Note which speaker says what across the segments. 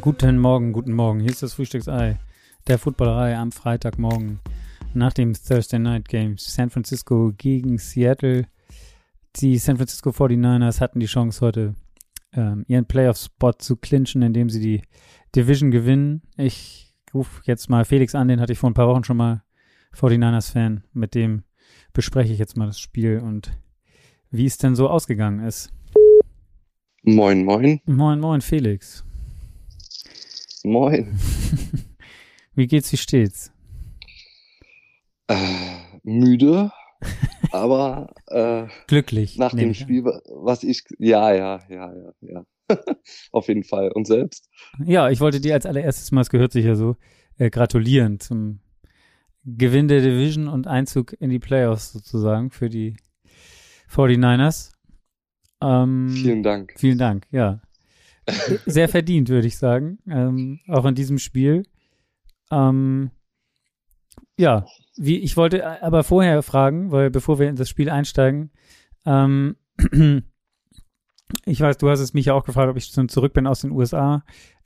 Speaker 1: Guten Morgen, guten Morgen. Hier ist das Frühstücksei der Footballerei am Freitagmorgen nach dem Thursday Night Game. San Francisco gegen Seattle. Die San Francisco 49ers hatten die Chance heute ähm, ihren Playoff-Spot zu clinchen, indem sie die Division gewinnen. Ich rufe jetzt mal Felix an, den hatte ich vor ein paar Wochen schon mal 49ers-Fan. Mit dem bespreche ich jetzt mal das Spiel und wie es denn so ausgegangen ist.
Speaker 2: Moin, moin.
Speaker 1: Moin, moin, Felix.
Speaker 2: Moin.
Speaker 1: Wie geht's, wie steht's?
Speaker 2: Äh, müde, aber äh,
Speaker 1: glücklich.
Speaker 2: Nach dem Spiel, was ich, ja, ja, ja, ja, ja. Auf jeden Fall. Und selbst?
Speaker 1: Ja, ich wollte dir als allererstes mal, es gehört sich ja so, äh, gratulieren zum Gewinn der Division und Einzug in die Playoffs sozusagen für die 49ers.
Speaker 2: Ähm, vielen Dank.
Speaker 1: Vielen Dank, ja sehr verdient, würde ich sagen. Ähm, auch in diesem Spiel. Ähm, ja, wie ich wollte aber vorher fragen, weil bevor wir in das Spiel einsteigen, ähm, ich weiß, du hast es mich ja auch gefragt, ob ich schon zurück bin aus den USA.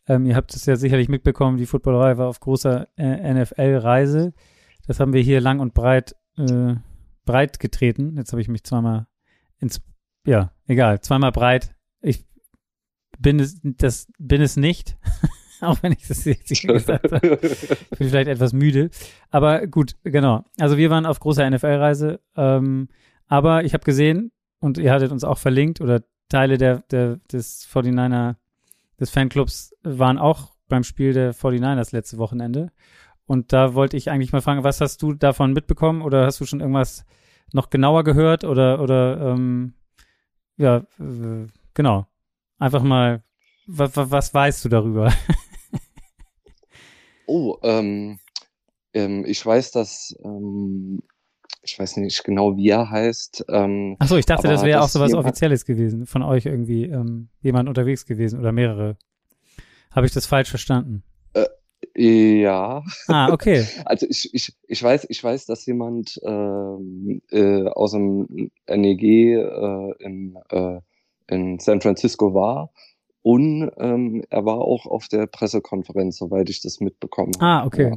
Speaker 1: Ähm, ihr habt es ja sicherlich mitbekommen, die Footballerei war auf großer äh, NFL-Reise. Das haben wir hier lang und breit, äh, breit getreten. Jetzt habe ich mich zweimal ins, ja, egal, zweimal breit. Ich bin es, das bin es nicht. auch wenn ich das jetzt gesagt habe. Ich bin vielleicht etwas müde. Aber gut, genau. Also wir waren auf großer NFL-Reise. Ähm, aber ich habe gesehen, und ihr hattet uns auch verlinkt, oder Teile der, der, des 49er, des Fanclubs waren auch beim Spiel der 49ers letzte Wochenende. Und da wollte ich eigentlich mal fragen, was hast du davon mitbekommen? Oder hast du schon irgendwas noch genauer gehört? Oder, oder ähm, ja, äh, genau. Einfach mal, was weißt du darüber?
Speaker 2: oh, ähm, ähm, ich weiß, dass, ähm, ich weiß nicht genau, wie er heißt. Ähm,
Speaker 1: Achso, ich dachte, das wäre auch so was Offizielles gewesen, von euch irgendwie ähm, jemand unterwegs gewesen oder mehrere. Habe ich das falsch verstanden?
Speaker 2: Äh, ja.
Speaker 1: Ah, okay.
Speaker 2: Also ich, ich, ich weiß, ich weiß, dass jemand ähm, äh, aus dem NEG äh, im äh, in San Francisco war. Und ähm, er war auch auf der Pressekonferenz, soweit ich das mitbekommen habe.
Speaker 1: Ah, okay. Ja.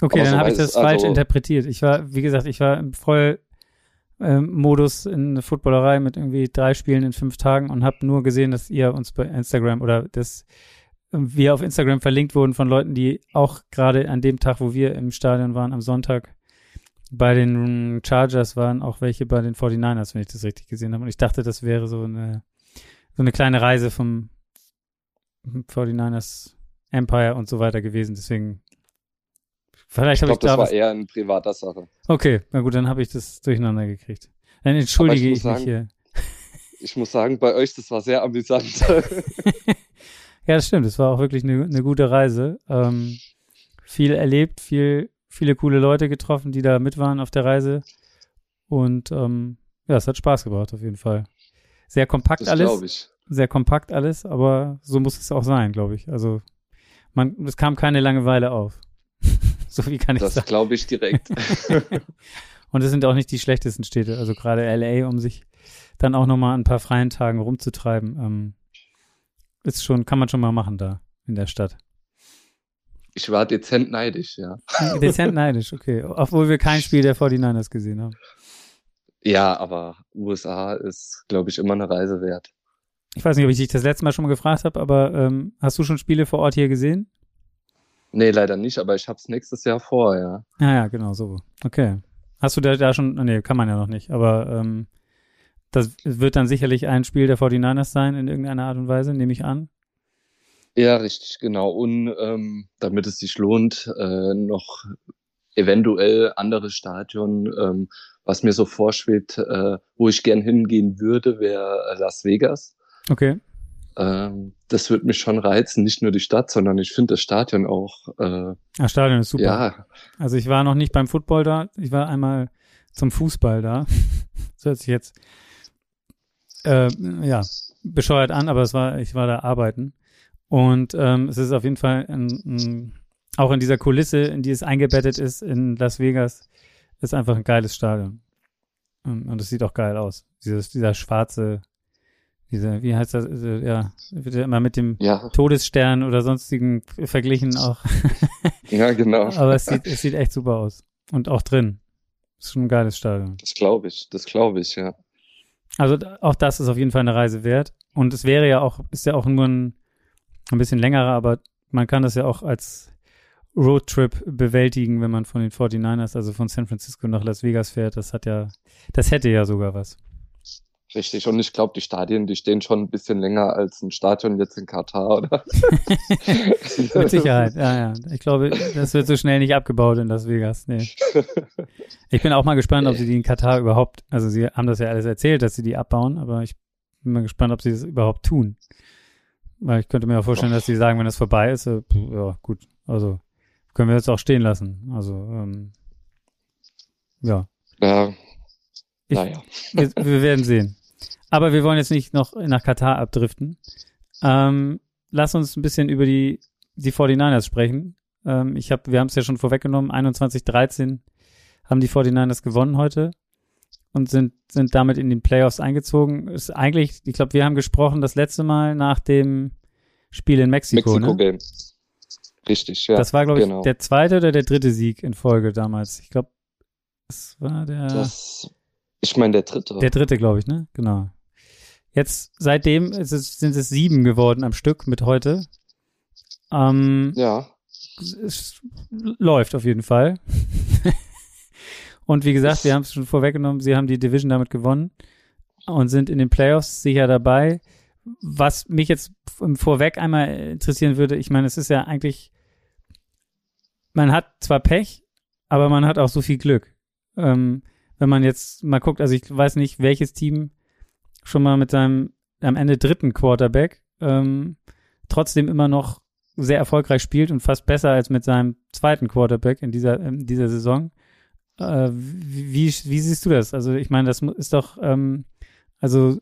Speaker 1: Okay, Aber dann habe ich das falsch also, interpretiert. Ich war, wie gesagt, ich war im Vollmodus ähm, in der Footballerei mit irgendwie drei Spielen in fünf Tagen und habe nur gesehen, dass ihr uns bei Instagram oder dass wir auf Instagram verlinkt wurden von Leuten, die auch gerade an dem Tag, wo wir im Stadion waren, am Sonntag, bei den Chargers waren auch welche bei den 49ers, wenn ich das richtig gesehen habe. Und ich dachte, das wäre so eine, so eine kleine Reise vom 49ers Empire und so weiter gewesen. Deswegen, vielleicht habe ich, glaub,
Speaker 2: ich
Speaker 1: da.
Speaker 2: Das war eher eine private Sache.
Speaker 1: Okay, na gut, dann habe ich das durcheinander gekriegt. Dann entschuldige ich, ich sagen, mich hier.
Speaker 2: Ich muss sagen, bei euch, das war sehr amüsant.
Speaker 1: ja, das stimmt. Das war auch wirklich eine, eine gute Reise. Ähm, viel erlebt, viel viele coole Leute getroffen, die da mit waren auf der Reise. Und ähm, ja, es hat Spaß gebracht auf jeden Fall. Sehr kompakt das alles. Ich. Sehr kompakt alles, aber so muss es auch sein, glaube ich. Also man, es kam keine Langeweile auf. so wie kann ich
Speaker 2: das
Speaker 1: sagen.
Speaker 2: Das glaube ich direkt.
Speaker 1: Und es sind auch nicht die schlechtesten Städte. Also gerade LA, um sich dann auch nochmal ein paar freien Tagen rumzutreiben, ähm, ist schon, kann man schon mal machen da in der Stadt.
Speaker 2: Ich war dezent neidisch, ja.
Speaker 1: Dezent neidisch, okay. Obwohl wir kein Spiel der 49ers gesehen haben.
Speaker 2: Ja, aber USA ist, glaube ich, immer eine Reise wert.
Speaker 1: Ich weiß nicht, ob ich dich das letzte Mal schon mal gefragt habe, aber ähm, hast du schon Spiele vor Ort hier gesehen?
Speaker 2: Nee, leider nicht, aber ich habe es nächstes Jahr vor, ja.
Speaker 1: Ja, ja, genau, so. Okay. Hast du da, da schon, nee, kann man ja noch nicht, aber ähm, das wird dann sicherlich ein Spiel der 49ers sein, in irgendeiner Art und Weise, nehme ich an.
Speaker 2: Ja, richtig, genau. Und ähm, damit es sich lohnt, äh, noch eventuell anderes Stadion, ähm, was mir so vorschwebt, äh, wo ich gern hingehen würde, wäre Las Vegas.
Speaker 1: Okay.
Speaker 2: Ähm, das würde mich schon reizen, nicht nur die Stadt, sondern ich finde das Stadion auch. Äh,
Speaker 1: das Stadion ist super. Ja. Also ich war noch nicht beim Football da, ich war einmal zum Fußball da. das hört sich jetzt äh, ja bescheuert an, aber es war, ich war da arbeiten. Und ähm, es ist auf jeden Fall ein, ein, auch in dieser Kulisse, in die es eingebettet ist in Las Vegas, ist einfach ein geiles Stadion. Ähm, und es sieht auch geil aus. Dieses, dieser schwarze, dieser, wie heißt das, ja, wird ja immer mit dem
Speaker 2: Ja,
Speaker 1: Todesstern oder sonstigen verglichen auch.
Speaker 2: ja, genau.
Speaker 1: Aber es sieht, es sieht echt super aus. Und auch drin. Ist schon ein geiles Stadion.
Speaker 2: Das glaube ich, das glaube ich, ja.
Speaker 1: Also auch das ist auf jeden Fall eine Reise wert. Und es wäre ja auch, ist ja auch nur ein, ein bisschen längerer, aber man kann das ja auch als Roadtrip bewältigen, wenn man von den 49ers, also von San Francisco nach Las Vegas fährt. Das hat ja, das hätte ja sogar was.
Speaker 2: Richtig. Und ich glaube, die Stadien, die stehen schon ein bisschen länger als ein Stadion jetzt in Katar, oder?
Speaker 1: Mit Sicherheit, ja, ja. Ich glaube, das wird so schnell nicht abgebaut in Las Vegas. Nee. Ich bin auch mal gespannt, ob sie die in Katar überhaupt, also sie haben das ja alles erzählt, dass sie die abbauen, aber ich bin mal gespannt, ob sie das überhaupt tun. Weil ich könnte mir auch vorstellen, dass sie sagen, wenn das vorbei ist, äh, ja, gut, also können wir jetzt auch stehen lassen. Also, ähm, ja,
Speaker 2: Ja,
Speaker 1: Ich-
Speaker 2: naja.
Speaker 1: wir, wir werden sehen. Aber wir wollen jetzt nicht noch nach Katar abdriften. Ähm, lass uns ein bisschen über die, die 49ers sprechen. Ähm, ich hab, wir haben es ja schon vorweggenommen, 21-13 haben die 49ers gewonnen heute und sind, sind damit in den Playoffs eingezogen. Ist eigentlich, ich glaube, wir haben gesprochen das letzte Mal nach dem Spiel in Mexiko. ne?
Speaker 2: Richtig, ja.
Speaker 1: das war, glaube ich,
Speaker 2: genau.
Speaker 1: der zweite oder der dritte Sieg in Folge damals. Ich glaube, das war der.
Speaker 2: Das, ich meine, der dritte.
Speaker 1: Der dritte, glaube ich, ne? Genau. Jetzt, seitdem es, sind es sieben geworden am Stück mit heute. Ähm,
Speaker 2: ja,
Speaker 1: es läuft auf jeden Fall. und wie gesagt, wir haben es schon vorweggenommen, sie haben die Division damit gewonnen und sind in den Playoffs sicher dabei. Was mich jetzt Vorweg einmal interessieren würde, ich meine, es ist ja eigentlich, man hat zwar Pech, aber man hat auch so viel Glück. Ähm, wenn man jetzt mal guckt, also ich weiß nicht, welches Team schon mal mit seinem am Ende dritten Quarterback ähm, trotzdem immer noch sehr erfolgreich spielt und fast besser als mit seinem zweiten Quarterback in dieser, in dieser Saison. Äh, wie, wie, siehst du das? Also ich meine, das ist doch, ähm, also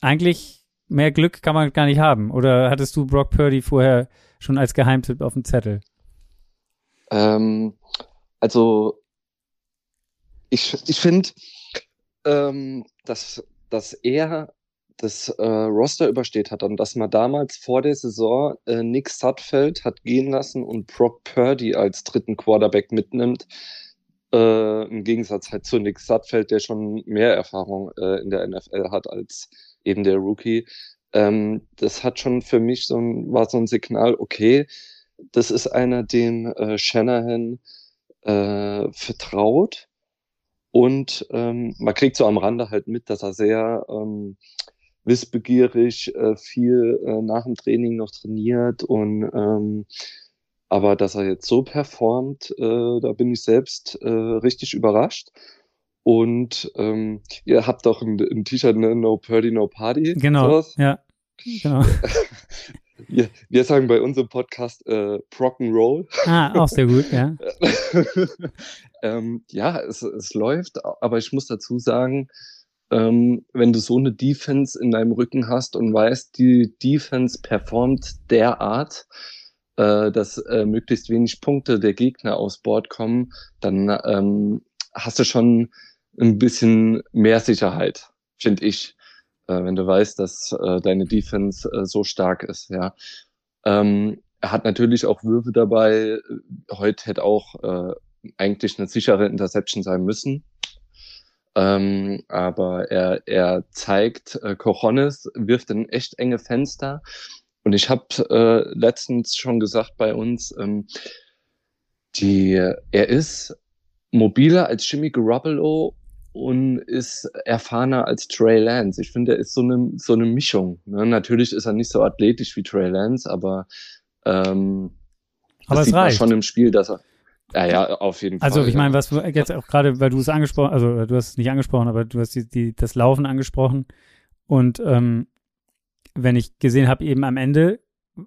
Speaker 1: eigentlich mehr Glück kann man gar nicht haben. Oder hattest du Brock Purdy vorher schon als Geheimtipp auf dem Zettel?
Speaker 2: ähm, also ich, ich finde, ähm, dass, dass er das äh, Roster übersteht hat und dass man damals vor der Saison äh, Nick Sudfeld hat gehen lassen und Brock Purdy als dritten Quarterback mitnimmt. Äh, Im Gegensatz halt zu Nick Sudfeld, der schon mehr Erfahrung äh, in der NFL hat als eben der Rookie. Ähm, das hat schon für mich so ein, war so ein Signal, okay, das ist einer, dem äh, Shanahan äh, vertraut. Und ähm, man kriegt so am Rande halt mit, dass er sehr ähm, wissbegierig äh, viel äh, nach dem Training noch trainiert und ähm, aber dass er jetzt so performt, äh, da bin ich selbst äh, richtig überrascht. Und ähm, ihr habt doch ein, ein T-Shirt, ne? No Purdy, No Party.
Speaker 1: Genau,
Speaker 2: sowas.
Speaker 1: ja, genau.
Speaker 2: Wir, wir sagen bei unserem Podcast äh, Rock'n'Roll.
Speaker 1: Ah, auch sehr gut, ja.
Speaker 2: ähm, ja, es, es läuft, aber ich muss dazu sagen, ähm, wenn du so eine Defense in deinem Rücken hast und weißt, die Defense performt derart, äh, dass äh, möglichst wenig Punkte der Gegner aufs Board kommen, dann ähm, hast du schon ein bisschen mehr Sicherheit, finde ich, äh, wenn du weißt, dass äh, deine Defense äh, so stark ist, ja. Ähm, er hat natürlich auch Würfe dabei. Heute hätte auch äh, eigentlich eine sichere Interception sein müssen. Ähm, aber er, er zeigt äh, Cojones, wirft in echt enge Fenster. Und ich habe äh, letztens schon gesagt bei uns, ähm, die, er ist mobiler als Jimmy Garoppolo und ist erfahrener als Trey Lance. Ich finde, er ist so eine, so eine Mischung. Ne? Natürlich ist er nicht so athletisch wie Trey Lance, aber ähm,
Speaker 1: Aber
Speaker 2: das
Speaker 1: es reicht.
Speaker 2: schon im Spiel, dass er. Ja, ja, auf jeden
Speaker 1: Also
Speaker 2: Fall.
Speaker 1: ich meine, was du jetzt auch gerade, weil du es angesprochen, also du hast es nicht angesprochen, aber du hast die, die, das Laufen angesprochen. Und ähm, wenn ich gesehen habe, eben am Ende,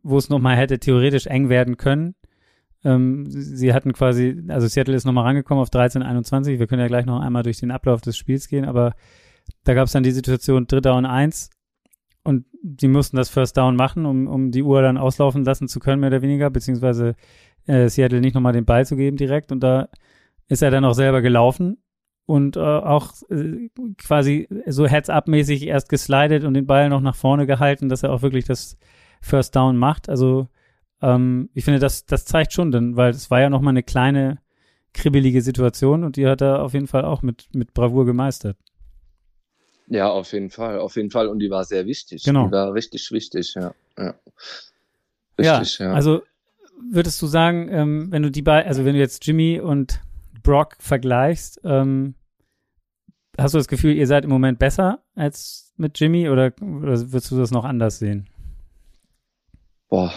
Speaker 1: wo es nochmal hätte theoretisch eng werden können, ähm, sie hatten quasi, also Seattle ist nochmal rangekommen auf 13, 21. Wir können ja gleich noch einmal durch den Ablauf des Spiels gehen, aber da gab es dann die Situation Dritter und Eins und die mussten das First Down machen, um, um die Uhr dann auslaufen lassen zu können, mehr oder weniger, beziehungsweise äh, Seattle nicht nochmal den Ball zu geben direkt. Und da ist er dann auch selber gelaufen und äh, auch äh, quasi so Heads-up-mäßig erst geslidet und den Ball noch nach vorne gehalten, dass er auch wirklich das First Down macht. Also ähm, ich finde, das, das zeigt schon, denn, weil es war ja nochmal eine kleine, kribbelige Situation und die hat er auf jeden Fall auch mit, mit Bravour gemeistert.
Speaker 2: Ja, auf jeden Fall, auf jeden Fall. Und die war sehr wichtig.
Speaker 1: Genau.
Speaker 2: Die war richtig wichtig, ja. Ja,
Speaker 1: richtig, ja, ja. Also würdest du sagen, ähm, wenn du die beiden, also wenn du jetzt Jimmy und Brock vergleichst, ähm, hast du das Gefühl, ihr seid im Moment besser als mit Jimmy oder, oder würdest du das noch anders sehen?
Speaker 2: Boah,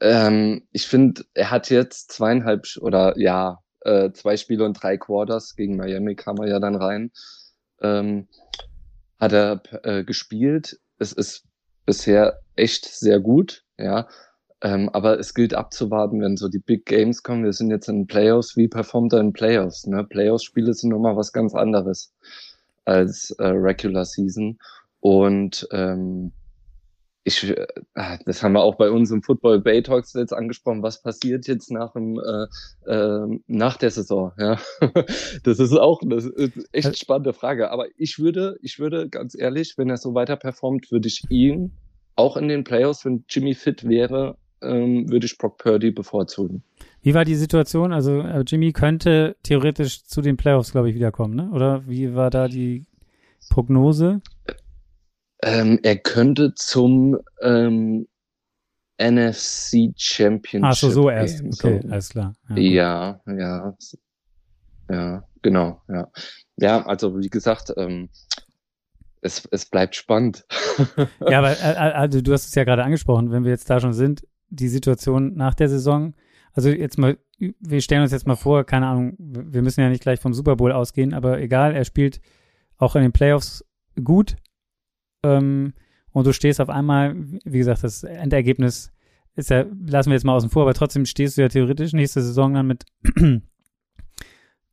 Speaker 2: ähm, ich finde, er hat jetzt zweieinhalb oder ja, äh, zwei Spiele und drei Quarters gegen Miami kam er ja dann rein. Ähm, hat er äh, gespielt. Es ist bisher echt sehr gut, ja. Ähm, aber es gilt abzuwarten, wenn so die Big Games kommen. Wir sind jetzt in Playoffs. Wie performt er in Playoffs? Ne? Playoffs-Spiele sind nochmal was ganz anderes als äh, Regular Season. Und ähm, ich, äh, das haben wir auch bei uns im Football Bay Talks jetzt angesprochen, was passiert jetzt nach dem, äh, äh, nach der Saison, ja. das ist auch eine echt spannende Frage. Aber ich würde, ich würde ganz ehrlich, wenn er so weiter performt, würde ich ihn auch in den Playoffs, wenn Jimmy fit wäre, ähm, würde ich Brock Purdy bevorzugen.
Speaker 1: Wie war die Situation? Also äh, Jimmy könnte theoretisch zu den Playoffs, glaube ich, wiederkommen, ne? Oder wie war da die Prognose?
Speaker 2: Ähm, er könnte zum ähm, NFC Championship. Ach
Speaker 1: so, so erst. Game. Okay, so. alles klar.
Speaker 2: Ja, ja, ja, ja, genau, ja. Ja, also wie gesagt, ähm, es, es bleibt spannend.
Speaker 1: ja, aber äh, äh, also du hast es ja gerade angesprochen, wenn wir jetzt da schon sind, die Situation nach der Saison. Also jetzt mal, wir stellen uns jetzt mal vor, keine Ahnung, wir müssen ja nicht gleich vom Super Bowl ausgehen, aber egal, er spielt auch in den Playoffs gut. Ähm, und du stehst auf einmal, wie gesagt, das Endergebnis ist ja, lassen wir jetzt mal außen vor, aber trotzdem stehst du ja theoretisch nächste Saison dann mit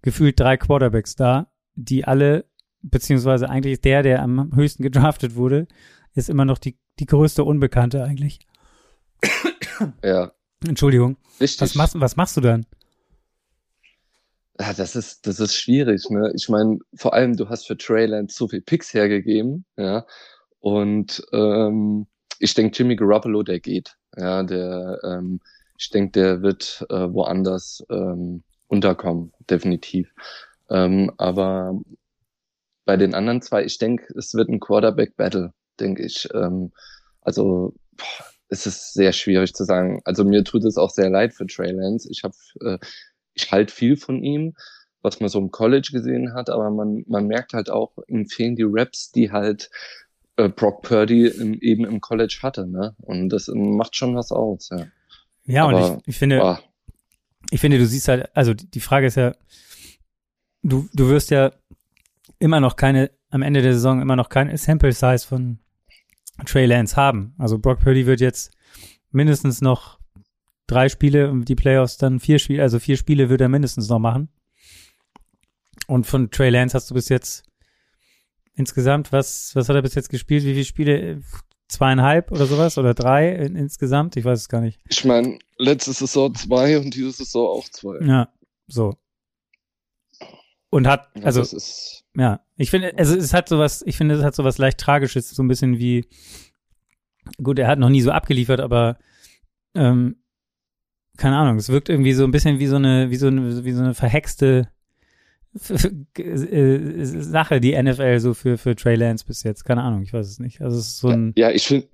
Speaker 1: gefühlt drei Quarterbacks da, die alle, beziehungsweise eigentlich der, der am höchsten gedraftet wurde, ist immer noch die, die größte Unbekannte eigentlich.
Speaker 2: Ja.
Speaker 1: Entschuldigung. Richtig. Was machst, was machst du dann?
Speaker 2: Ja, das ist, das ist schwierig, ne? Ich meine, vor allem, du hast für Trey Lance so viel Picks hergegeben, ja. Und ähm, ich denke, Jimmy Garoppolo, der geht. Ja, der, ähm, ich denke, der wird äh, woanders ähm, unterkommen, definitiv. Ähm, aber bei den anderen zwei, ich denke, es wird ein Quarterback-Battle, denke ich. Ähm, also boah, es ist sehr schwierig zu sagen. Also mir tut es auch sehr leid für Trey Lance. Ich habe, äh, ich halte viel von ihm, was man so im College gesehen hat, aber man, man merkt halt auch, ihm fehlen die Raps, die halt äh, Brock Purdy im, eben im College hatte, ne? Und das macht schon was aus, ja.
Speaker 1: Ja, aber, und ich, ich finde, ah. ich finde, du siehst halt, also die Frage ist ja, du, du wirst ja immer noch keine, am Ende der Saison immer noch keine Sample Size von Trey Lance haben. Also Brock Purdy wird jetzt mindestens noch drei Spiele und die Playoffs dann vier Spiele, also vier Spiele wird er mindestens noch machen. Und von Trey Lance hast du bis jetzt insgesamt, was, was hat er bis jetzt gespielt? Wie viele Spiele? Zweieinhalb oder sowas? Oder drei in, insgesamt? Ich weiß es gar nicht.
Speaker 2: Ich meine, letzte Saison zwei und diese Saison auch zwei.
Speaker 1: Ja, so. Und hat, also, ja, ja, ich finde, also es hat sowas, ich finde, es hat sowas leicht Tragisches, so ein bisschen wie, gut, er hat noch nie so abgeliefert, aber ähm, keine Ahnung, es wirkt irgendwie so ein bisschen wie so eine, wie so eine, wie so eine verhexte Sache, die NFL so für, für Trey Lance bis jetzt. Keine Ahnung, ich weiß es nicht. Also es ist so ein.
Speaker 2: Ja, ich finde,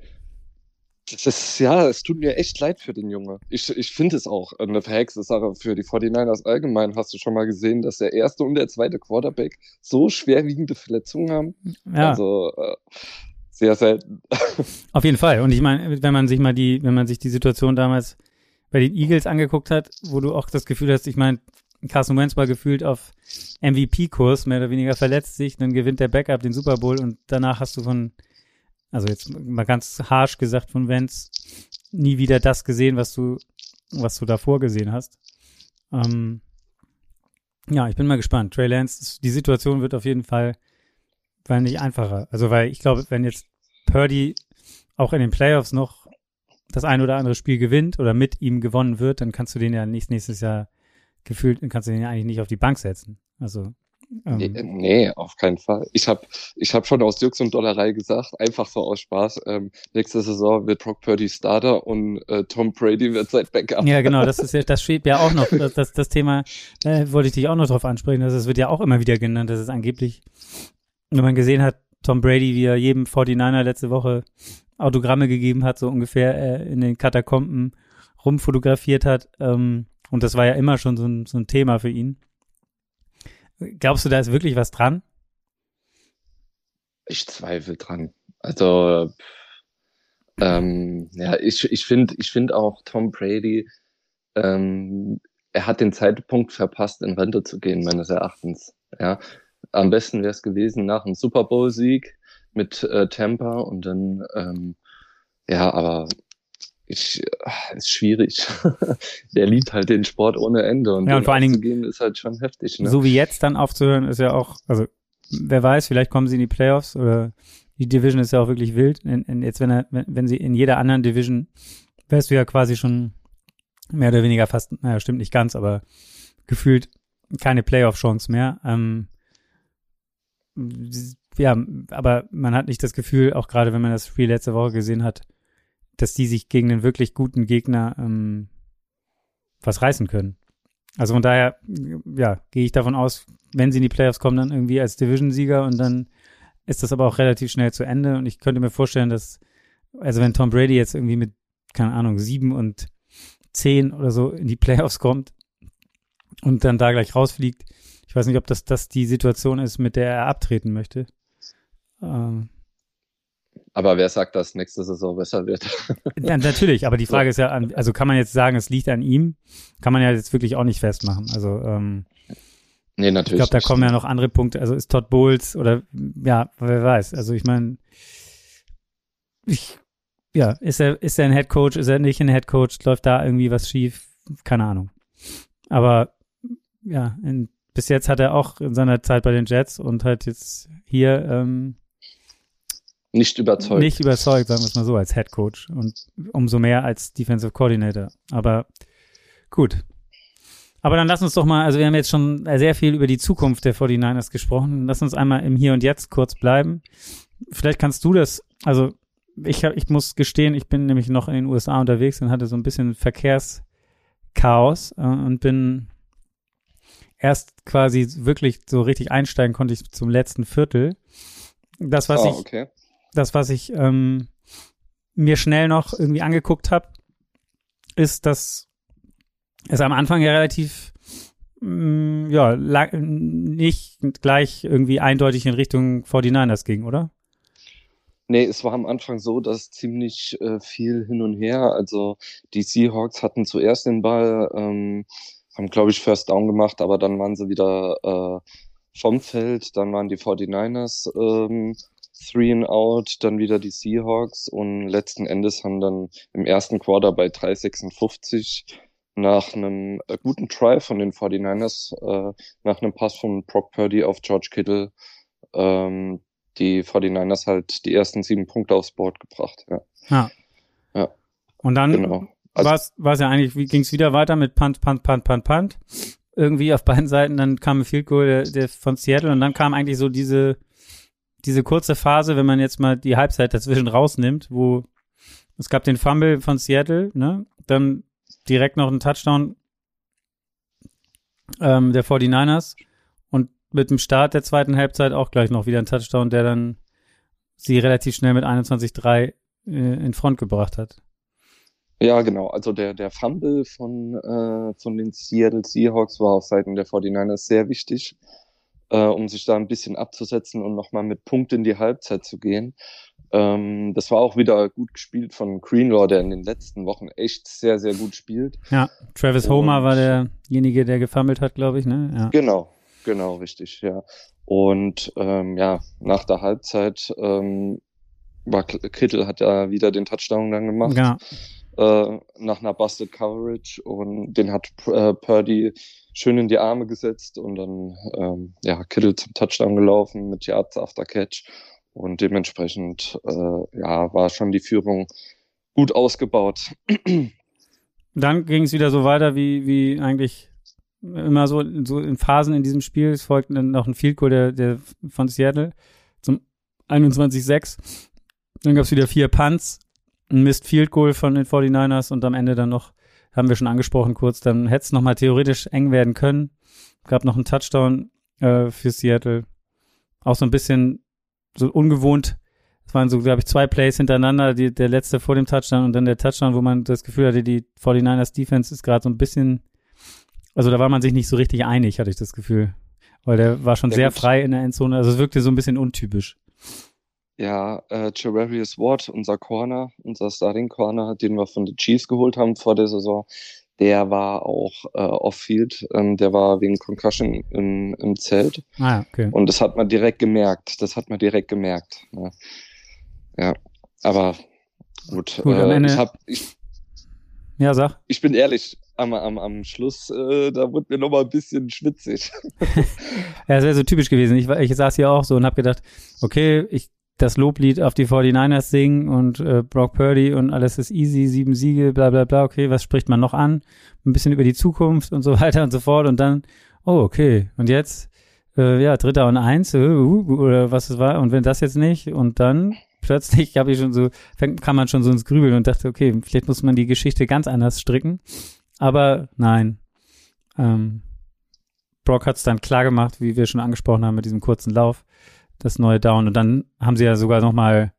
Speaker 2: das ist, ja, es tut mir echt leid für den Junge. Ich, ich finde es auch eine verhexte Sache für die 49ers allgemein. Hast du schon mal gesehen, dass der erste und der zweite Quarterback so schwerwiegende Verletzungen haben? Ja. Also, äh, sehr selten.
Speaker 1: Auf jeden Fall. Und ich meine, wenn man sich mal die, wenn man sich die Situation damals bei den Eagles angeguckt hat, wo du auch das Gefühl hast, ich meine, Carson Wentz war gefühlt auf MVP-Kurs, mehr oder weniger verletzt sich, dann gewinnt der Backup den Super Bowl und danach hast du von also jetzt mal ganz harsh gesagt von Vance, nie wieder das gesehen, was du, was du davor gesehen hast. Ähm, ja, ich bin mal gespannt. Trey Lance, die Situation wird auf jeden Fall, weil nicht einfacher. Also weil ich glaube, wenn jetzt Purdy auch in den Playoffs noch das ein oder andere Spiel gewinnt oder mit ihm gewonnen wird, dann kannst du den ja nächstes Jahr gefühlt, kannst du den ja eigentlich nicht auf die Bank setzen. Also
Speaker 2: ähm, nee, nee, auf keinen Fall. Ich habe ich hab schon aus Jux und Dollerei gesagt, einfach so aus Spaß, ähm, nächste Saison wird Brock Purdy Starter und äh, Tom Brady wird sein Backup.
Speaker 1: Ja, genau, das ist ja, das steht ja auch noch, das, das, das Thema, äh, wollte ich dich auch noch drauf ansprechen, das wird ja auch immer wieder genannt, dass es angeblich, wenn man gesehen hat, Tom Brady, wie er jedem 49er letzte Woche Autogramme gegeben hat, so ungefähr äh, in den Katakomben rumfotografiert hat, ähm, und das war ja immer schon so ein, so ein Thema für ihn Glaubst du, da ist wirklich was dran?
Speaker 2: Ich zweifle dran. Also, ähm, ja, ich, ich finde ich finde auch Tom Brady, ähm, er hat den Zeitpunkt verpasst, in Rente zu gehen, meines Erachtens. Ja, am besten wäre es gewesen nach einem Super Bowl-Sieg mit äh, Tampa und dann, ähm, ja, aber ich, äh, ist schwierig. der liebt halt den Sport ohne Ende und,
Speaker 1: ja, und vor allen Dingen
Speaker 2: ist halt schon heftig. Ne?
Speaker 1: So wie jetzt dann aufzuhören ist ja auch, also wer weiß, vielleicht kommen sie in die Playoffs oder die Division ist ja auch wirklich wild. In, in, jetzt wenn er, wenn, wenn sie in jeder anderen Division wärst du ja quasi schon mehr oder weniger fast, naja, stimmt nicht ganz, aber gefühlt keine Playoff-Chance mehr. Ähm, ja, aber man hat nicht das Gefühl, auch gerade wenn man das Spiel letzte Woche gesehen hat, dass die sich gegen einen wirklich guten Gegner ähm, was reißen können. Also von daher, ja, gehe ich davon aus, wenn sie in die Playoffs kommen, dann irgendwie als Division-Sieger und dann ist das aber auch relativ schnell zu Ende. Und ich könnte mir vorstellen, dass, also wenn Tom Brady jetzt irgendwie mit, keine Ahnung, sieben und zehn oder so in die Playoffs kommt und dann da gleich rausfliegt, ich weiß nicht, ob das, das die Situation ist, mit der er abtreten möchte. Ähm,
Speaker 2: aber wer sagt, dass nächste Saison besser wird?
Speaker 1: ja, natürlich, aber die Frage ist ja, also kann man jetzt sagen, es liegt an ihm? Kann man ja jetzt wirklich auch nicht festmachen. Also, ähm,
Speaker 2: nee, natürlich.
Speaker 1: Ich glaube, da kommen ja noch andere Punkte. Also ist Todd Bowles oder ja, wer weiß. Also ich meine, ich, ja, ist er, ist er ein Head Coach, ist er nicht ein Head Coach, läuft da irgendwie was schief? Keine Ahnung. Aber ja, in, bis jetzt hat er auch in seiner Zeit bei den Jets und halt jetzt hier ähm,
Speaker 2: nicht überzeugt.
Speaker 1: Nicht überzeugt, sagen wir es mal so, als Head Coach und umso mehr als Defensive Coordinator. Aber gut. Aber dann lass uns doch mal, also wir haben jetzt schon sehr viel über die Zukunft der 49ers gesprochen. Lass uns einmal im Hier und Jetzt kurz bleiben. Vielleicht kannst du das, also ich, hab, ich muss gestehen, ich bin nämlich noch in den USA unterwegs und hatte so ein bisschen Verkehrschaos äh, und bin erst quasi wirklich so richtig einsteigen konnte ich zum letzten Viertel. Das, was oh, ich, okay das, was ich ähm, mir schnell noch irgendwie angeguckt habe, ist, dass es am Anfang ja relativ mh, mm, ja, nicht gleich irgendwie eindeutig in Richtung 49ers ging, oder?
Speaker 2: Nee, es war am Anfang so, dass ziemlich äh, viel hin und her. Also die Seahawks hatten zuerst den Ball, ähm, haben, glaube ich, First Down gemacht, aber dann waren sie wieder äh, vom Feld. Dann waren die 49ers ähm, Three and Out, dann wieder die Seahawks und letzten Endes haben dann im ersten Quarter bei 3,56 nach einem äh, guten Try von den 49ers, äh, nach einem Pass von Brock Purdy auf George Kittle, ähm, die 49ers halt die ersten sieben Punkte aufs Board gebracht. Ja.
Speaker 1: ja. ja. Und dann genau. also, war es ja eigentlich, wie ging es wieder weiter mit Punt, Punt, Punt, Punt, Punt. Irgendwie auf beiden Seiten, dann kam ein Field Goal der, der von Seattle und dann kam eigentlich so diese diese kurze Phase, wenn man jetzt mal die Halbzeit dazwischen rausnimmt, wo es gab den Fumble von Seattle, ne? Dann direkt noch ein Touchdown ähm, der 49ers und mit dem Start der zweiten Halbzeit auch gleich noch wieder ein Touchdown, der dann sie relativ schnell mit 21-3 äh, in Front gebracht hat.
Speaker 2: Ja, genau. Also der, der Fumble von, äh, von den Seattle Seahawks war auf Seiten der 49ers sehr wichtig äh, um sich da ein bisschen abzusetzen und nochmal mit Punkt in die Halbzeit zu gehen. Ähm, das war auch wieder gut gespielt von Greenlaw, der in den letzten Wochen echt sehr, sehr gut spielt.
Speaker 1: Ja, Travis und, Homer war derjenige, der gefummelt hat, glaube ich, ne? Ja.
Speaker 2: Genau, genau, richtig, ja. Und ähm, ja, nach der Halbzeit ähm, war Kittel hat ja wieder den Touchdown dann gemacht. Genau. Äh, nach einer Busted Coverage und den hat äh, Purdy schön in die Arme gesetzt und dann ähm, ja Kittle zum Touchdown gelaufen mit Yards after Catch Und dementsprechend äh, ja, war schon die Führung gut ausgebaut.
Speaker 1: Dann ging es wieder so weiter, wie, wie eigentlich immer so, so in Phasen in diesem Spiel. Es folgte dann noch ein Field Goal der, der von Seattle zum 21-6. Dann gab es wieder vier Punts, ein Missed Field Goal von den 49ers und am Ende dann noch, haben wir schon angesprochen kurz, dann hätte es nochmal theoretisch eng werden können. Gab noch einen Touchdown äh, für Seattle. Auch so ein bisschen so ungewohnt. Es waren so, glaube ich, zwei Plays hintereinander, die, der letzte vor dem Touchdown und dann der Touchdown, wo man das Gefühl hatte, die 49ers Defense ist gerade so ein bisschen, also da war man sich nicht so richtig einig, hatte ich das Gefühl. Weil der war schon ja, sehr gut. frei in der Endzone. Also es wirkte so ein bisschen untypisch.
Speaker 2: Ja, äh, Javarius Ward, unser Corner, unser Starting Corner, den wir von den Chiefs geholt haben vor der Saison, der war auch äh, off-field. Ähm, der war wegen Concussion im, im Zelt.
Speaker 1: Ah, okay.
Speaker 2: Und das hat man direkt gemerkt. Das hat man direkt gemerkt. Ja, ja. aber gut.
Speaker 1: gut äh, ich, hab, ich, ja, sag.
Speaker 2: Ich bin ehrlich, am, am, am Schluss, äh, da wurde mir noch mal ein bisschen schwitzig.
Speaker 1: ja, das wäre so typisch gewesen. Ich, ich saß hier auch so und habe gedacht, okay, ich das Loblied auf die 49ers singen und äh, Brock Purdy und alles ist easy, sieben Siege, bla bla bla, okay, was spricht man noch an? Ein bisschen über die Zukunft und so weiter und so fort und dann, oh, okay, und jetzt, äh, ja, Dritter und Eins, äh, uh, oder was es war, und wenn das jetzt nicht, und dann plötzlich habe ich schon so, kann man schon so ins Grübeln und dachte, okay, vielleicht muss man die Geschichte ganz anders stricken, aber nein, ähm, Brock hat es dann klar gemacht, wie wir schon angesprochen haben mit diesem kurzen Lauf das neue Down. Und dann haben sie ja sogar noch mal,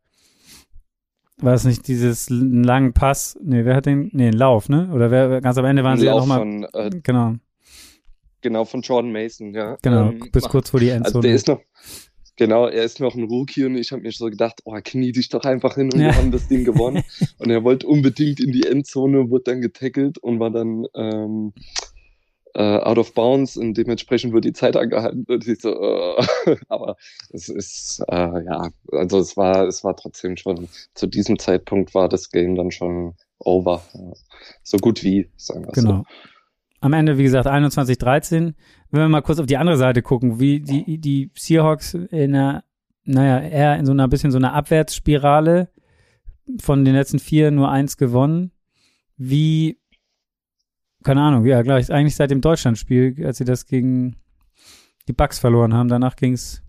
Speaker 1: war es nicht dieses langen Pass? Nee, wer hat den? Nee, einen Lauf, ne? Oder wer, ganz am Ende waren sie ja noch mal, von, äh,
Speaker 2: genau. Genau, von Jordan Mason, ja.
Speaker 1: Genau, ähm, bis kurz vor die Endzone.
Speaker 2: Also der ist noch, Genau, er ist noch ein Rookie und ich habe mir so gedacht, oh, knie dich doch einfach hin und ja. wir haben das Ding gewonnen. und er wollte unbedingt in die Endzone, wurde dann getackelt und war dann ähm, äh, out of bounds und dementsprechend wird die Zeit angehalten. Und ich so, äh, aber es ist, äh, ja, also es war, es war trotzdem schon, zu diesem Zeitpunkt war das Game dann schon over. So gut wie, sagen wir
Speaker 1: genau. so. Am Ende, wie gesagt, 21-13. Wenn wir mal kurz auf die andere Seite gucken, wie die, die Seahawks in einer, naja, eher in so einer bisschen so einer Abwärtsspirale von den letzten vier nur eins gewonnen. Wie keine Ahnung, ja, gleich, eigentlich seit dem Deutschlandspiel, als sie das gegen die Bucks verloren haben. Danach ging es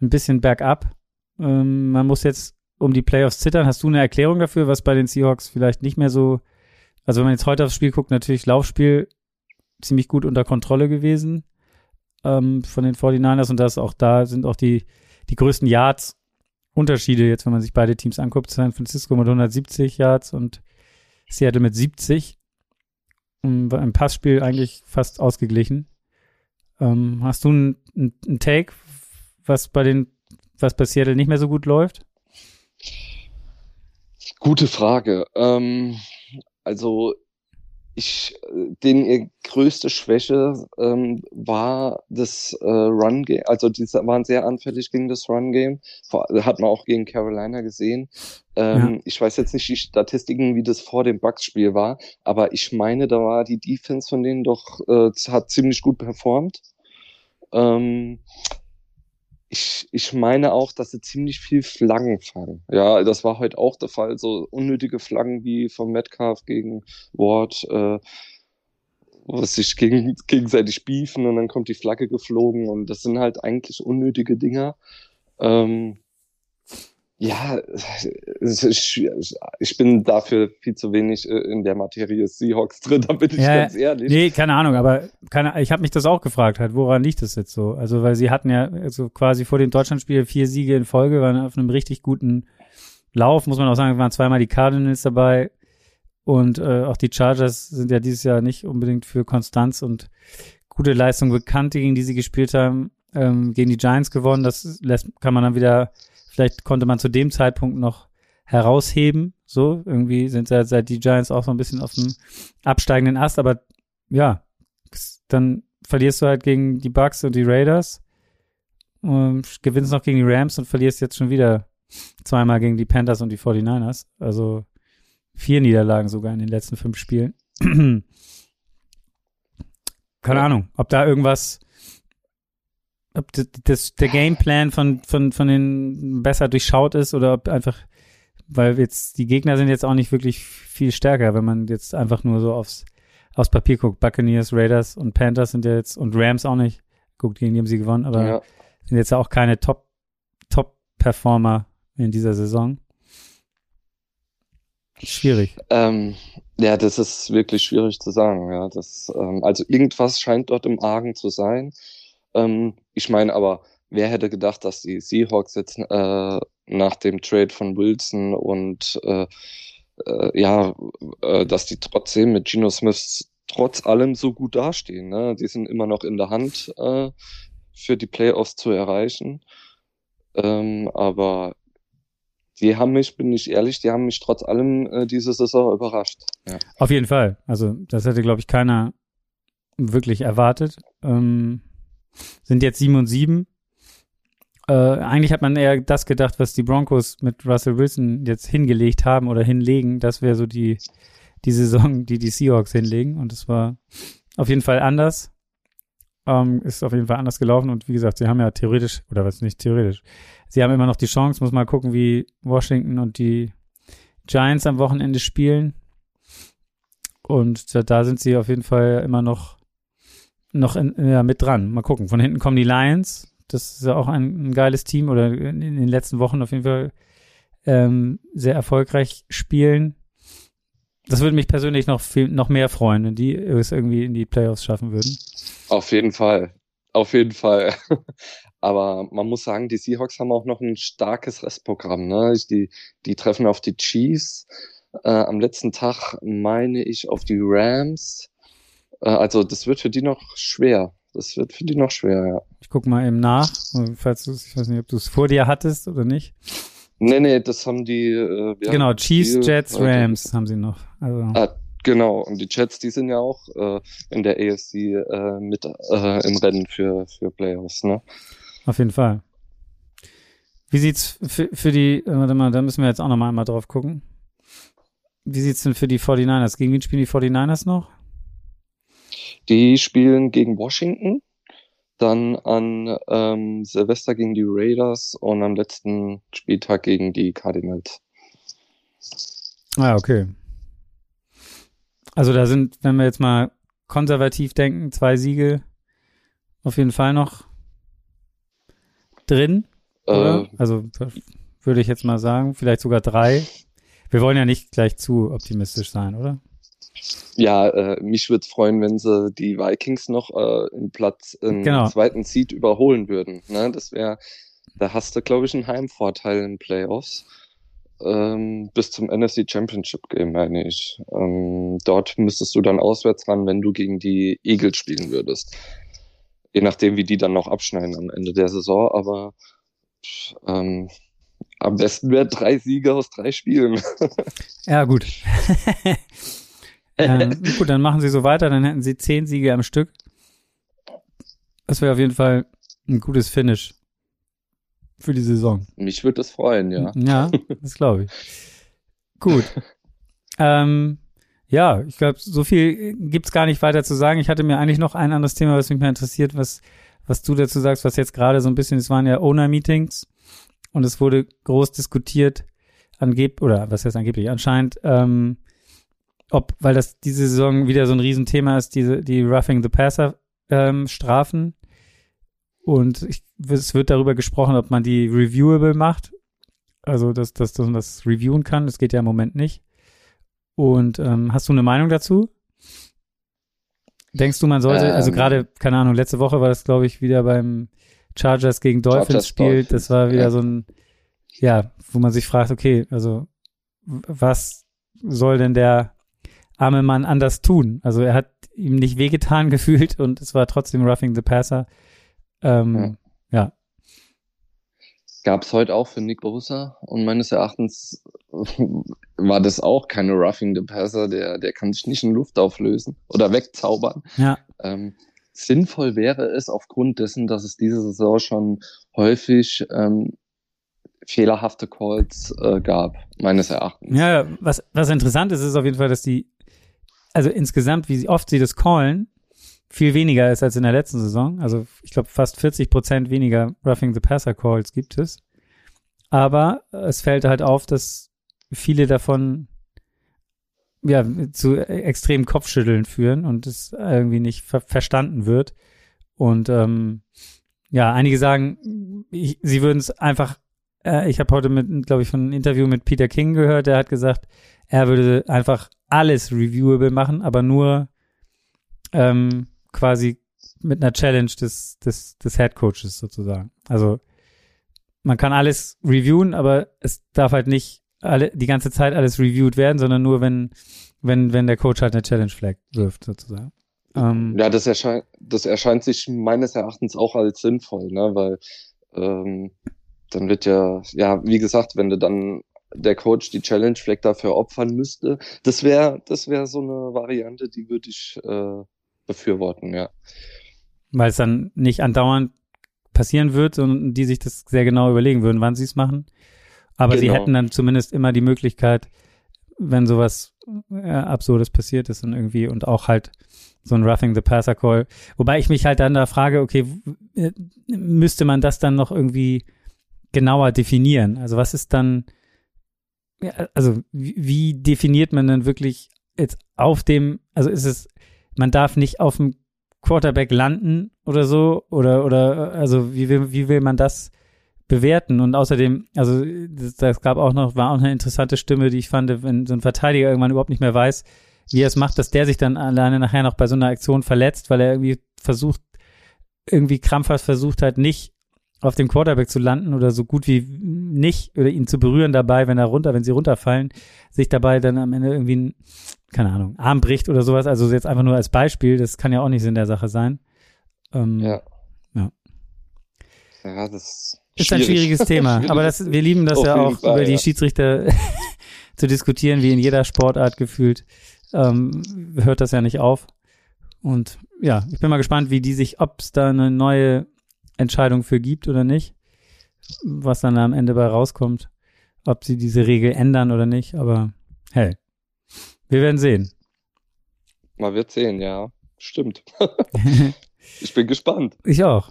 Speaker 1: ein bisschen bergab. Ähm, man muss jetzt um die Playoffs zittern. Hast du eine Erklärung dafür, was bei den Seahawks vielleicht nicht mehr so, also wenn man jetzt heute aufs Spiel guckt, natürlich Laufspiel ziemlich gut unter Kontrolle gewesen ähm, von den 49ers und das auch da sind auch die, die größten Yards Unterschiede jetzt, wenn man sich beide Teams anguckt. San Francisco mit 170 Yards und Seattle mit 70 im Passspiel eigentlich fast ausgeglichen. Ähm, hast du einen ein Take, was bei den, was bei Seattle nicht mehr so gut läuft?
Speaker 2: Gute Frage. Ähm, also ich, den ihr größte Schwäche ähm, war das äh, Run Game, also die waren sehr anfällig gegen das Run Game, hat man auch gegen Carolina gesehen. Ähm, ja. Ich weiß jetzt nicht die Statistiken, wie das vor dem Bucks-Spiel war, aber ich meine, da war die Defense von denen doch äh, hat ziemlich gut performt. Ähm, ich, ich meine auch, dass sie ziemlich viel Flaggen fangen. Ja, das war heute auch der Fall. So unnötige Flaggen wie von Metcalf gegen Ward, äh, was sich gegen, gegenseitig beefen und dann kommt die Flagge geflogen und das sind halt eigentlich unnötige Dinger. Ähm, ja, ich bin dafür viel zu wenig äh, in der Materie Seahawks drin, da bin ich ja, ganz ehrlich.
Speaker 1: Nee, keine Ahnung, aber keine, ich habe mich das auch gefragt, halt, woran liegt das jetzt so? Also, weil sie hatten ja also quasi vor dem Deutschlandspiel vier Siege in Folge, waren auf einem richtig guten Lauf, muss man auch sagen, waren zweimal die Cardinals dabei und äh, auch die Chargers sind ja dieses Jahr nicht unbedingt für Konstanz und gute Leistung bekannt, gegen die sie gespielt haben, ähm, gegen die Giants gewonnen, das lässt, kann man dann wieder Vielleicht konnte man zu dem Zeitpunkt noch herausheben. So, irgendwie sind seit, seit die Giants auch so ein bisschen auf dem absteigenden Ast, aber ja, dann verlierst du halt gegen die Bucks und die Raiders, und gewinnst noch gegen die Rams und verlierst jetzt schon wieder zweimal gegen die Panthers und die 49ers. Also vier Niederlagen sogar in den letzten fünf Spielen. Keine Ahnung, ob da irgendwas ob das, der Gameplan von, von, von den besser durchschaut ist oder ob einfach, weil jetzt die Gegner sind jetzt auch nicht wirklich viel stärker, wenn man jetzt einfach nur so aufs, aufs Papier guckt. Buccaneers, Raiders und Panthers sind ja jetzt und Rams auch nicht. Guckt, gegen die haben sie gewonnen, aber ja. sind jetzt auch keine Top, Top-Performer in dieser Saison. Schwierig.
Speaker 2: Ähm, ja, das ist wirklich schwierig zu sagen. Ja, das, ähm, also irgendwas scheint dort im Argen zu sein. Ähm, ich meine aber, wer hätte gedacht, dass die Seahawks jetzt äh, nach dem Trade von Wilson und äh, äh, ja, äh, dass die trotzdem mit Geno Smith trotz allem so gut dastehen. Ne? Die sind immer noch in der Hand äh, für die Playoffs zu erreichen. Ähm, aber die haben mich, bin ich ehrlich, die haben mich trotz allem äh, diese Saison überrascht.
Speaker 1: Ja. Auf jeden Fall. Also das hätte, glaube ich, keiner wirklich erwartet. Ähm, sind jetzt sieben und sieben. Äh, eigentlich hat man eher das gedacht, was die Broncos mit Russell Wilson jetzt hingelegt haben oder hinlegen. Das wäre so die, die Saison, die die Seahawks hinlegen. Und es war auf jeden Fall anders. Ähm, ist auf jeden Fall anders gelaufen. Und wie gesagt, sie haben ja theoretisch, oder was nicht theoretisch, sie haben immer noch die Chance. Muss mal gucken, wie Washington und die Giants am Wochenende spielen. Und da, da sind sie auf jeden Fall immer noch noch in, ja, mit dran. Mal gucken. Von hinten kommen die Lions. Das ist ja auch ein, ein geiles Team oder in, in, den letzten Wochen auf jeden Fall ähm, sehr erfolgreich spielen. Das würde mich persönlich noch viel, noch mehr freuen, wenn die es irgendwie in die Playoffs schaffen würden.
Speaker 2: Auf jeden Fall. Auf jeden Fall. Aber man muss sagen, die Seahawks haben auch noch ein starkes Restprogramm. Ne? Die, die treffen auf die Chiefs. Äh, am letzten Tag meine ich auf die Rams. Äh, also das wird für die noch schwer. Das wird für die noch schwer, ja.
Speaker 1: Ich guck mal eben nach, falls du ich weiß nicht, ob du es vor dir hattest oder nicht.
Speaker 2: Nee, nee, das haben die. Äh,
Speaker 1: genau, Chiefs, die, Jets, Rams haben sie noch. Also.
Speaker 2: Ah, genau, und die Jets, die sind ja auch äh, in der AFC äh, mit äh, im Rennen für, für Playoffs, ne?
Speaker 1: Auf jeden Fall. Wie sieht's für, für die, warte mal, da müssen wir jetzt auch noch mal einmal drauf gucken. Wie sieht's denn für die 49ers? Gegen wen spielen die 49ers noch?
Speaker 2: Die spielen gegen Washington, dann an ähm, Silvester gegen die Raiders und am letzten Spieltag gegen die Cardinals.
Speaker 1: Ah, okay. Also da sind, wenn wir jetzt mal konservativ denken, zwei Siege auf jeden Fall noch drin. Äh, also würde ich jetzt mal sagen, vielleicht sogar drei. Wir wollen ja nicht gleich zu optimistisch sein, oder?
Speaker 2: Ja, äh, mich würde freuen, wenn sie die Vikings noch äh, im Platz im genau. zweiten Seed überholen würden. Ne? Das wäre, da hast du, glaube ich, einen Heimvorteil in Playoffs. Ähm, bis zum NFC Championship Game, meine ich. Ähm, dort müsstest du dann auswärts ran, wenn du gegen die Eagles spielen würdest. Je nachdem, wie die dann noch abschneiden am Ende der Saison, aber ähm, am besten wäre drei Siege aus drei Spielen.
Speaker 1: ja, gut. ähm, gut, dann machen sie so weiter, dann hätten sie zehn Siege am Stück. Das wäre auf jeden Fall ein gutes Finish für die Saison.
Speaker 2: Mich würde das freuen, ja.
Speaker 1: Ja, das glaube ich. Gut. ähm, ja, ich glaube, so viel gibt's gar nicht weiter zu sagen. Ich hatte mir eigentlich noch ein anderes Thema, was mich mal interessiert, was, was du dazu sagst, was jetzt gerade so ein bisschen, es waren ja Owner-Meetings und es wurde groß diskutiert, angeblich, oder was heißt angeblich, anscheinend, ähm, ob, weil das diese Saison wieder so ein Riesenthema ist, diese, die Roughing the Passer ähm, Strafen. Und ich, es wird darüber gesprochen, ob man die reviewable macht. Also, dass, dass man das reviewen kann. Das geht ja im Moment nicht. Und ähm, hast du eine Meinung dazu? Denkst du, man sollte, also ähm, also gerade, keine Ahnung, letzte Woche war das, glaube ich, wieder beim Chargers gegen Dolphins Spiel. Das war wieder ja. so ein, ja, wo man sich fragt, okay, also was soll denn der arme Mann anders tun. Also er hat ihm nicht wehgetan gefühlt und es war trotzdem Roughing the Passer. Ähm, ja. ja.
Speaker 2: Gab es heute auch für Nick Bosa und meines Erachtens war das auch keine Roughing the Passer, der, der kann sich nicht in Luft auflösen oder wegzaubern.
Speaker 1: Ja.
Speaker 2: Ähm, sinnvoll wäre es aufgrund dessen, dass es diese Saison schon häufig ähm, fehlerhafte Calls äh, gab, meines Erachtens.
Speaker 1: Ja, was, was interessant ist, ist auf jeden Fall, dass die also insgesamt, wie oft sie das callen, viel weniger ist als in der letzten Saison. Also ich glaube fast 40 Prozent weniger Roughing the Passer Calls gibt es. Aber es fällt halt auf, dass viele davon ja zu extremen Kopfschütteln führen und es irgendwie nicht ver verstanden wird. Und ähm, ja, einige sagen, ich, sie würden es einfach. Äh, ich habe heute mit, glaube ich, von einem Interview mit Peter King gehört. Der hat gesagt, er würde einfach alles reviewable machen, aber nur ähm, quasi mit einer Challenge des, des, des Head Coaches sozusagen. Also man kann alles reviewen, aber es darf halt nicht alle, die ganze Zeit alles reviewed werden, sondern nur wenn, wenn, wenn der Coach halt eine Challenge Flag wirft, sozusagen.
Speaker 2: Ähm, ja, das erscheint, das erscheint sich meines Erachtens auch als sinnvoll, ne, weil ähm, dann wird ja, ja, wie gesagt, wenn du dann der Coach die Challenge Flag dafür opfern müsste, das wäre, das wäre so eine Variante, die würde ich äh, befürworten, ja.
Speaker 1: Weil es dann nicht andauernd passieren wird und die sich das sehr genau überlegen würden, wann sie es machen. Aber genau. sie hätten dann zumindest immer die Möglichkeit, wenn sowas äh, Absurdes passiert ist und irgendwie und auch halt so ein Roughing the Passer Call. Wobei ich mich halt dann da frage, okay, müsste man das dann noch irgendwie genauer definieren? Also was ist dann, also wie definiert man dann wirklich jetzt auf dem, also ist es, man darf nicht auf dem Quarterback landen oder so? Oder oder also wie will, wie will man das bewerten? Und außerdem also das, das gab auch noch war auch eine interessante Stimme die ich fand wenn so ein Verteidiger irgendwann überhaupt nicht mehr weiß wie er es macht dass der sich dann alleine nachher noch bei so einer Aktion verletzt weil er irgendwie versucht irgendwie krampfhaft versucht hat nicht auf dem Quarterback zu landen oder so gut wie nicht oder ihn zu berühren dabei, wenn er runter, wenn sie runterfallen, sich dabei dann am Ende irgendwie ein, keine Ahnung, Arm bricht oder sowas. Also jetzt einfach nur als Beispiel, das kann ja auch nicht Sinn der Sache sein.
Speaker 2: Ähm, ja.
Speaker 1: Ja.
Speaker 2: Ja, das
Speaker 1: ist ein schwieriges Thema. Aber das, wir lieben das Auf ja auch, Fall, über die Schiedsrichter zu diskutieren, wie in jeder Sportart gefühlt. Ähm, hört das ja nicht auf. Und ja, ich bin mal gespannt, wie die sich, ob es da eine neue Entscheidung für gibt oder nicht. Was dann am Ende bei rauskommt. Ob sie diese Regel ändern oder nicht. Aber hey, wir werden sehen.
Speaker 2: Man wird sehen, ja. Stimmt. ich bin gespannt.
Speaker 1: Ich auch.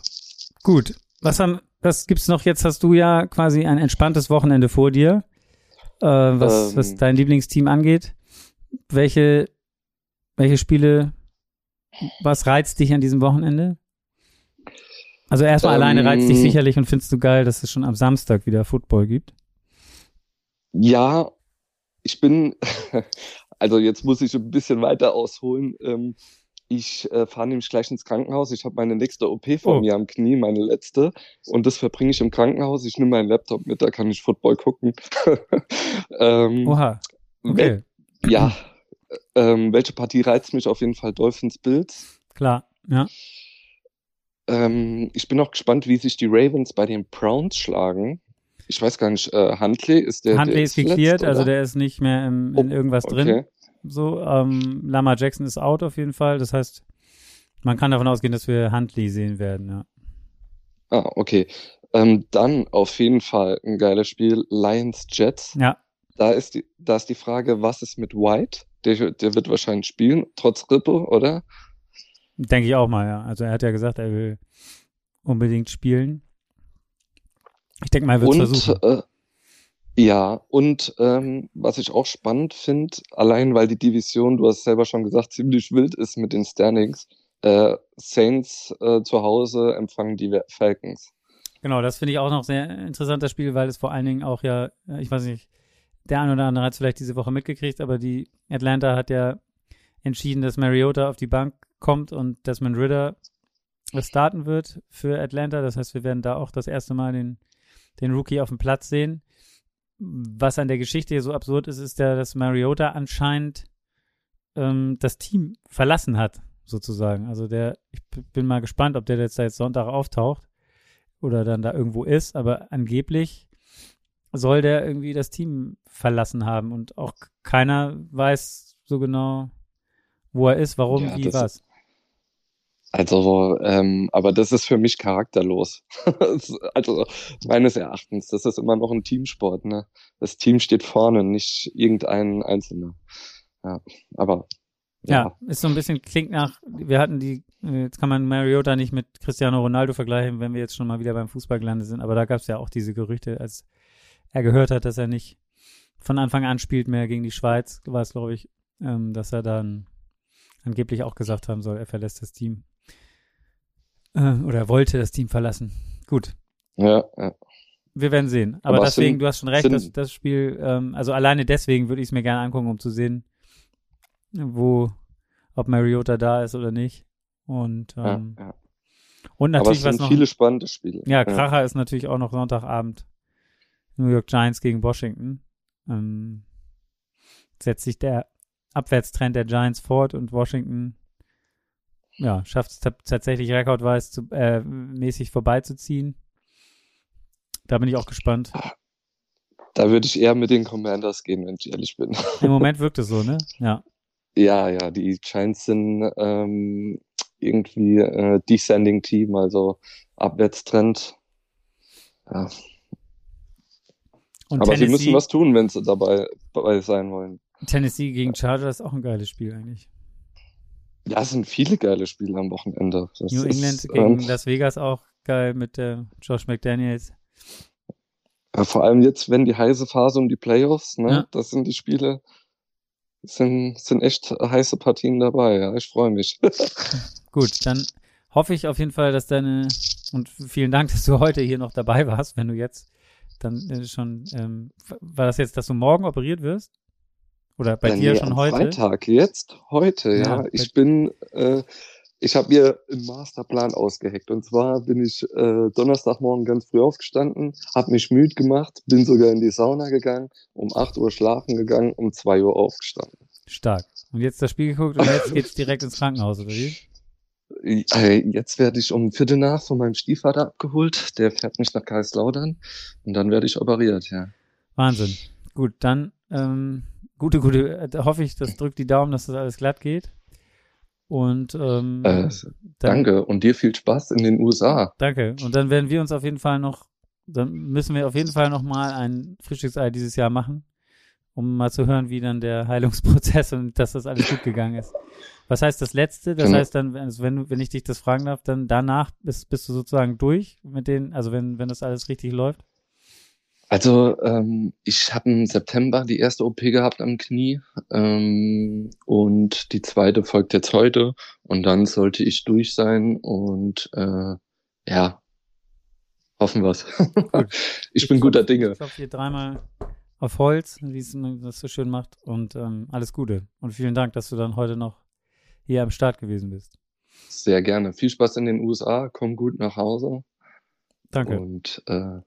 Speaker 1: Gut. Was haben, was gibt's noch? Jetzt hast du ja quasi ein entspanntes Wochenende vor dir, äh, was, ähm, was dein Lieblingsteam angeht. Welche, welche Spiele, was reizt dich an diesem Wochenende? Also erstmal ähm, alleine reizt dich sicherlich und findest du geil, dass es schon am Samstag wieder Football gibt?
Speaker 2: Ja, ich bin, also jetzt muss ich ein bisschen weiter ausholen. Ähm, ich äh, fahre nämlich gleich ins Krankenhaus. Ich habe meine nächste OP vor oh. mir am Knie, meine letzte. Und das verbringe ich im Krankenhaus. Ich nehme meinen Laptop mit, da kann ich Football gucken.
Speaker 1: ähm, Oha. Okay.
Speaker 2: Ja. Ähm, welche Partie reizt mich auf jeden Fall? Dolphins Bills.
Speaker 1: Klar, ja.
Speaker 2: Ähm, ich bin auch gespannt, wie sich die Ravens bei den Browns schlagen. Ich weiß gar nicht, äh, Huntley ist der.
Speaker 1: Huntley der ist geklärt, also der ist nicht mehr im, in oh, irgendwas okay. drin. So, ähm, Lama Jackson ist out auf jeden Fall. Das heißt, man kann davon ausgehen, dass wir Huntley sehen werden, ja.
Speaker 2: Ah, okay. Ähm, dann auf jeden Fall ein geiles Spiel, Lions Jets.
Speaker 1: Ja.
Speaker 2: Da ist die, da ist die Frage, was ist mit White? Der, der wird wahrscheinlich spielen, trotz Rippe, oder?
Speaker 1: Denke ich auch mal, ja. Also er hat ja gesagt, er will unbedingt spielen. Ich denke mal, er wird es versuchen. Äh,
Speaker 2: ja, und ähm, was ich auch spannend finde, allein weil die Division, du hast selber schon gesagt, ziemlich wild ist mit den Standings, äh, Saints äh, zu Hause empfangen die Falcons.
Speaker 1: Genau, das finde ich auch noch sehr interessant, das Spiel, weil es vor allen Dingen auch ja, ich weiß nicht, der eine oder andere hat es vielleicht diese Woche mitgekriegt, aber die Atlanta hat ja entschieden, dass Mariota auf die Bank kommt und Desmond Ritter starten wird für Atlanta. Das heißt, wir werden da auch das erste Mal den, den Rookie auf dem Platz sehen. Was an der Geschichte hier so absurd ist, ist ja, dass Mariota anscheinend ähm, das Team verlassen hat, sozusagen. Also der, ich bin mal gespannt, ob der jetzt seit Sonntag auftaucht oder dann da irgendwo ist, aber angeblich soll der irgendwie das Team verlassen haben und auch keiner weiß so genau, wo er ist, warum, ja, wie, was.
Speaker 2: Also, ähm, aber das ist für mich charakterlos. also meines Erachtens, das ist immer noch ein Teamsport. Ne? Das Team steht vorne, nicht irgendein Einzelner. Ja, aber
Speaker 1: Ja, ist so ein bisschen, klingt nach, wir hatten die, jetzt kann man Mariota nicht mit Cristiano Ronaldo vergleichen, wenn wir jetzt schon mal wieder beim Fußball gelandet sind, aber da gab es ja auch diese Gerüchte, als er gehört hat, dass er nicht von Anfang an spielt mehr gegen die Schweiz, war es, glaube ich, ähm, dass er dann angeblich auch gesagt haben soll, er verlässt das Team. Äh, oder er wollte das Team verlassen. Gut.
Speaker 2: Ja, ja.
Speaker 1: Wir werden sehen. Aber, Aber deswegen, sind, du hast schon recht, dass das Spiel, ähm, also alleine deswegen würde ich es mir gerne angucken, um zu sehen, wo, ob Mariota da ist oder nicht. Und, ähm, ja, ja. und natürlich
Speaker 2: Aber es sind noch, viele spannende Spiele.
Speaker 1: Ja, Kracher ja. ist natürlich auch noch Sonntagabend. New York Giants gegen Washington. Ähm, setzt sich der Abwärtstrend der Giants fort und Washington ja, schafft es tatsächlich rekordweise zu, äh, mäßig vorbeizuziehen. Da bin ich auch gespannt.
Speaker 2: Da würde ich eher mit den Commanders gehen, wenn ich ehrlich bin.
Speaker 1: Im Moment wirkt es so, ne? Ja.
Speaker 2: Ja, ja, die Giants sind ähm, irgendwie äh, Descending Team, also Abwärtstrend. Ja. Und Aber Tennessee, sie müssen was tun, wenn sie dabei, dabei sein wollen.
Speaker 1: Tennessee gegen Chargers ist auch ein geiles Spiel eigentlich.
Speaker 2: Ja, es sind viele geile Spiele am Wochenende.
Speaker 1: Das New England ist, gegen ähm, Las Vegas auch geil mit äh, Josh McDaniels.
Speaker 2: Ja, vor allem jetzt, wenn die heiße Phase um die Playoffs, ne, ja. das sind die Spiele, sind, sind echt heiße Partien dabei, ja, ich freue mich.
Speaker 1: Gut, dann hoffe ich auf jeden Fall, dass deine, und vielen Dank, dass du heute hier noch dabei warst, wenn du jetzt dann äh, schon, ähm, war das jetzt, dass du morgen operiert wirst? Oder bei ja, dir nee, schon heute?
Speaker 2: Freitag, jetzt, heute, ja. ja. Ich bin, äh, ich habe mir einen Masterplan ausgeheckt. Und zwar bin ich äh, Donnerstagmorgen ganz früh aufgestanden, habe mich müde gemacht, bin sogar in die Sauna gegangen, um 8 Uhr schlafen gegangen, um 2 Uhr aufgestanden.
Speaker 1: Stark. Und jetzt das Spiel geguckt und jetzt geht's direkt ins Krankenhaus, oder wie?
Speaker 2: Äh, jetzt werde ich um Viertel nach von meinem Stiefvater abgeholt. Der fährt mich nach Kaiserslautern und dann werde ich operiert, ja.
Speaker 1: Wahnsinn. Gut, dann ähm, gute, gute, äh, hoffe ich, das drückt die Daumen, dass das alles glatt geht. Und ähm,
Speaker 2: äh, danke und dir viel Spaß in den USA.
Speaker 1: Danke. Und dann werden wir uns auf jeden Fall noch, dann müssen wir auf jeden Fall noch mal ein Frühstücksei dieses Jahr machen, um mal zu hören, wie dann der Heilungsprozess und dass das alles gut gegangen ist. Was heißt das Letzte? Das genau. heißt dann, also wenn, wenn ich dich das fragen darf, dann danach bist, bist du sozusagen durch mit denen, also wenn, wenn das alles richtig läuft?
Speaker 2: Also ähm, ich habe im September die erste OP gehabt am Knie ähm, und die zweite folgt jetzt heute und dann sollte ich durch sein und äh, ja, hoffen wir's. ich, ich bin guter Dinge.
Speaker 1: Ich klopfe hier dreimal auf Holz, wie es das so schön macht und ähm, alles Gute und vielen Dank, dass du dann heute noch hier am Start gewesen bist.
Speaker 2: Sehr gerne. Viel Spaß in den USA, komm gut nach Hause.
Speaker 1: Danke.
Speaker 2: Und äh,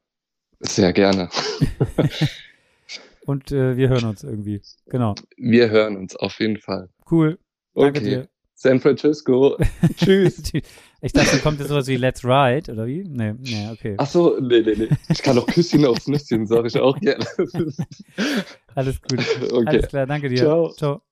Speaker 2: sehr gerne.
Speaker 1: Und äh, wir hören uns irgendwie. Genau.
Speaker 2: Wir hören uns auf jeden Fall.
Speaker 1: Cool. Danke okay. dir.
Speaker 2: San Francisco. Tschüss.
Speaker 1: ich dachte, da kommt jetzt sowas wie Let's Ride, oder wie? Nee, nee, okay.
Speaker 2: Ach so, nee, nee, nee. Ich kann auch Küsschen aufs Nüsschen, sage ich auch gerne.
Speaker 1: Alles gut. Okay. Alles klar, danke dir. Ciao. Ciao.